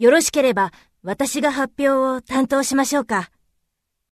よろしければ私が発表を担当しましょうか。